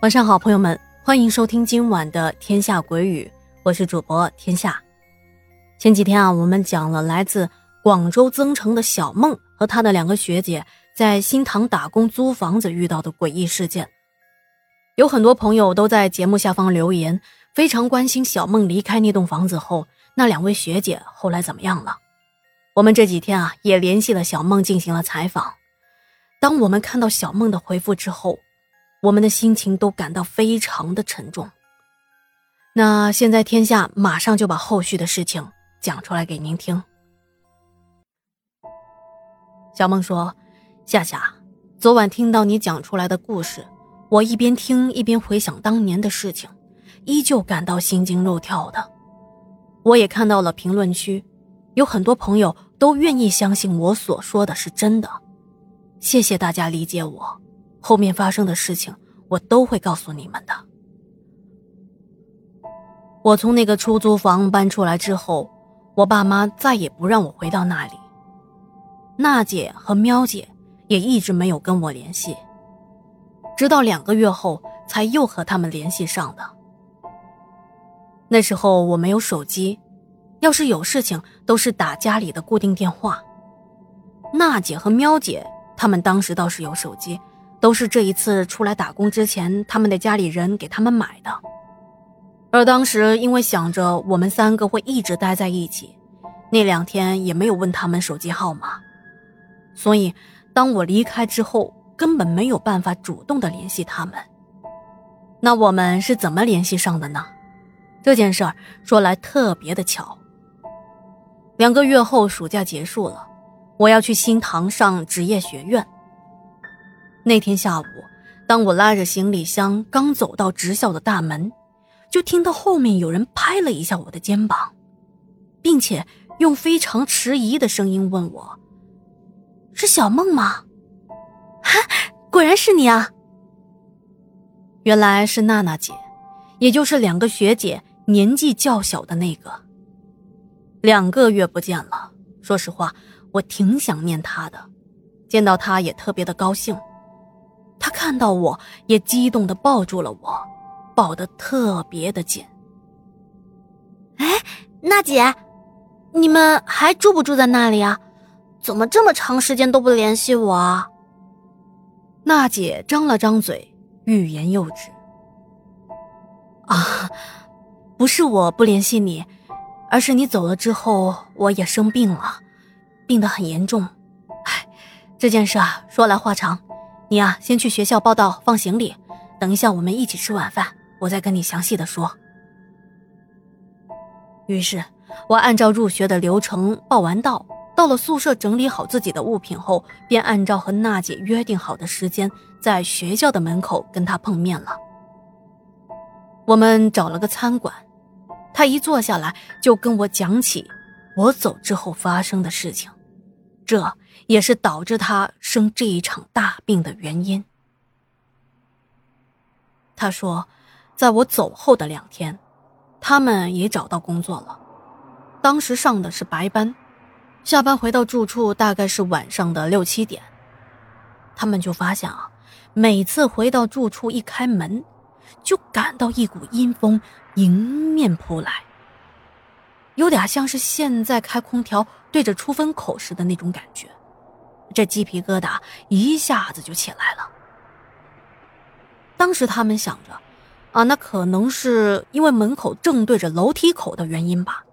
晚上好，朋友们，欢迎收听今晚的《天下鬼语》，我是主播天下。前几天啊，我们讲了来自广州增城的小梦和她的两个学姐在新塘打工租房子遇到的诡异事件。有很多朋友都在节目下方留言，非常关心小梦离开那栋房子后，那两位学姐后来怎么样了。我们这几天啊，也联系了小梦进行了采访。当我们看到小梦的回复之后，我们的心情都感到非常的沉重。那现在天下马上就把后续的事情讲出来给您听。小梦说：“夏夏，昨晚听到你讲出来的故事，我一边听一边回想当年的事情，依旧感到心惊肉跳的。我也看到了评论区，有很多朋友都愿意相信我所说的是真的。谢谢大家理解我。”后面发生的事情，我都会告诉你们的。我从那个出租房搬出来之后，我爸妈再也不让我回到那里。娜姐和喵姐也一直没有跟我联系，直到两个月后才又和他们联系上的。那时候我没有手机，要是有事情都是打家里的固定电话。娜姐和喵姐他们当时倒是有手机。都是这一次出来打工之前，他们的家里人给他们买的。而当时因为想着我们三个会一直待在一起，那两天也没有问他们手机号码，所以当我离开之后，根本没有办法主动的联系他们。那我们是怎么联系上的呢？这件事儿说来特别的巧。两个月后，暑假结束了，我要去新塘上职业学院。那天下午，当我拉着行李箱刚走到职校的大门，就听到后面有人拍了一下我的肩膀，并且用非常迟疑的声音问我：“是小梦吗？”“哈，果然是你啊！”原来是娜娜姐，也就是两个学姐年纪较小的那个。两个月不见了，说实话，我挺想念她的，见到她也特别的高兴。他看到我也激动的抱住了我，抱得特别的紧。哎，娜姐，你们还住不住在那里啊？怎么这么长时间都不联系我？娜姐张了张嘴，欲言又止。啊，不是我不联系你，而是你走了之后，我也生病了，病得很严重。哎，这件事啊，说来话长。你呀，先去学校报到，放行李。等一下，我们一起吃晚饭，我再跟你详细的说。于是，我按照入学的流程报完到，到了宿舍整理好自己的物品后，便按照和娜姐约定好的时间，在学校的门口跟她碰面了。我们找了个餐馆，她一坐下来就跟我讲起我走之后发生的事情，这。也是导致他生这一场大病的原因。他说，在我走后的两天，他们也找到工作了。当时上的是白班，下班回到住处大概是晚上的六七点。他们就发现啊，每次回到住处一开门，就感到一股阴风迎面扑来，有点像是现在开空调对着出风口时的那种感觉。这鸡皮疙瘩一下子就起来了。当时他们想着，啊，那可能是因为门口正对着楼梯口的原因吧，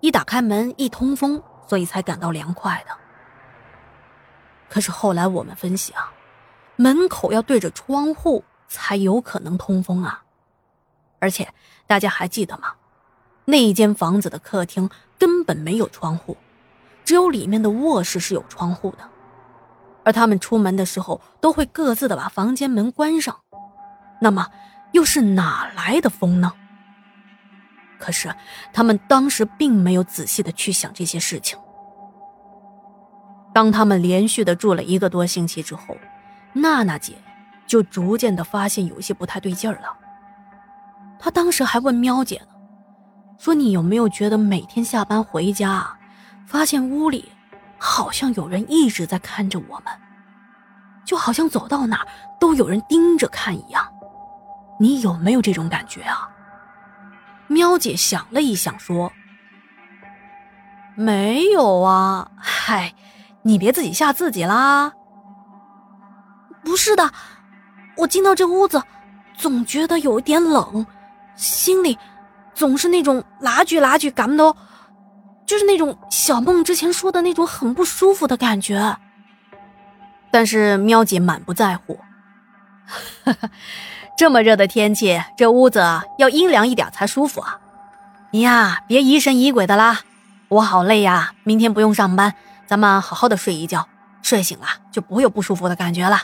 一打开门一通风，所以才感到凉快的。可是后来我们分析啊，门口要对着窗户才有可能通风啊，而且大家还记得吗？那一间房子的客厅根本没有窗户，只有里面的卧室是有窗户的。而他们出门的时候都会各自的把房间门关上，那么又是哪来的风呢？可是他们当时并没有仔细的去想这些事情。当他们连续的住了一个多星期之后，娜娜姐就逐渐的发现有些不太对劲儿了。她当时还问喵姐呢，说你有没有觉得每天下班回家，发现屋里。好像有人一直在看着我们，就好像走到哪都有人盯着看一样。你有没有这种感觉啊？”喵姐想了一想，说：“没有啊，嗨，你别自己吓自己啦。”不是的，我进到这屋子，总觉得有一点冷，心里总是那种拉锯拉锯感到，就是那种小梦之前说的那种很不舒服的感觉。但是喵姐满不在乎，这么热的天气，这屋子要阴凉一点才舒服啊！你呀，别疑神疑鬼的啦，我好累呀，明天不用上班，咱们好好的睡一觉，睡醒了就不会有不舒服的感觉了。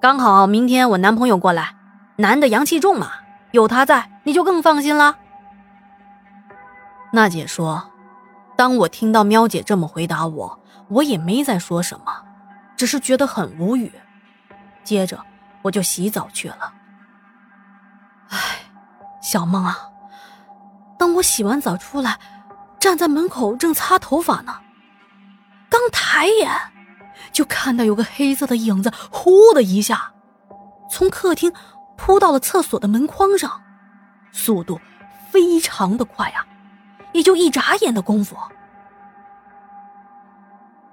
刚好明天我男朋友过来，男的阳气重嘛，有他在你就更放心了。娜姐说，当我听到喵姐这么回答我，我也没再说什么。只是觉得很无语，接着我就洗澡去了。唉，小梦啊，当我洗完澡出来，站在门口正擦头发呢，刚抬眼就看到有个黑色的影子，呼的一下从客厅扑到了厕所的门框上，速度非常的快啊，也就一眨眼的功夫。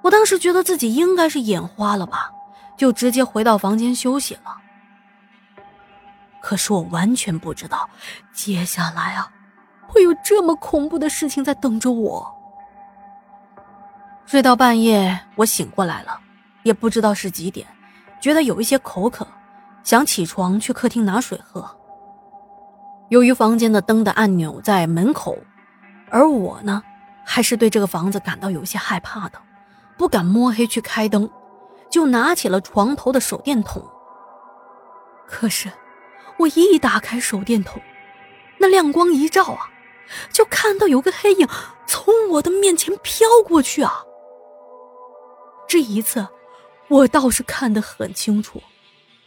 我当时觉得自己应该是眼花了吧，就直接回到房间休息了。可是我完全不知道，接下来啊，会有这么恐怖的事情在等着我。睡到半夜，我醒过来了，也不知道是几点，觉得有一些口渴，想起床去客厅拿水喝。由于房间的灯的按钮在门口，而我呢，还是对这个房子感到有些害怕的。不敢摸黑去开灯，就拿起了床头的手电筒。可是，我一打开手电筒，那亮光一照啊，就看到有个黑影从我的面前飘过去啊。这一次，我倒是看得很清楚，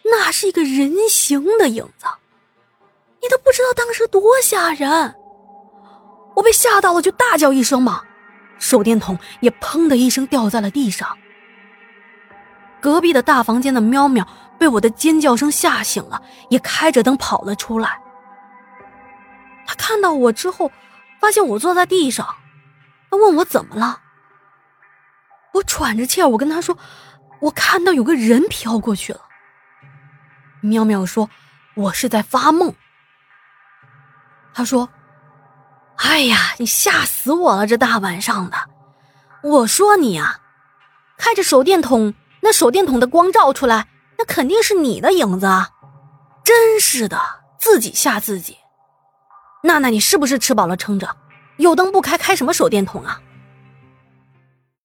那是一个人形的影子。你都不知道当时多吓人，我被吓到了，就大叫一声嘛。手电筒也砰的一声掉在了地上。隔壁的大房间的喵喵被我的尖叫声吓醒了，也开着灯跑了出来。他看到我之后，发现我坐在地上，他问我怎么了。我喘着气儿，我跟他说：“我看到有个人飘过去了。”喵喵说：“我是在发梦。”他说。哎呀，你吓死我了！这大晚上的，我说你啊，开着手电筒，那手电筒的光照出来，那肯定是你的影子啊！真是的，自己吓自己。娜娜，你是不是吃饱了撑着？有灯不开，开什么手电筒啊？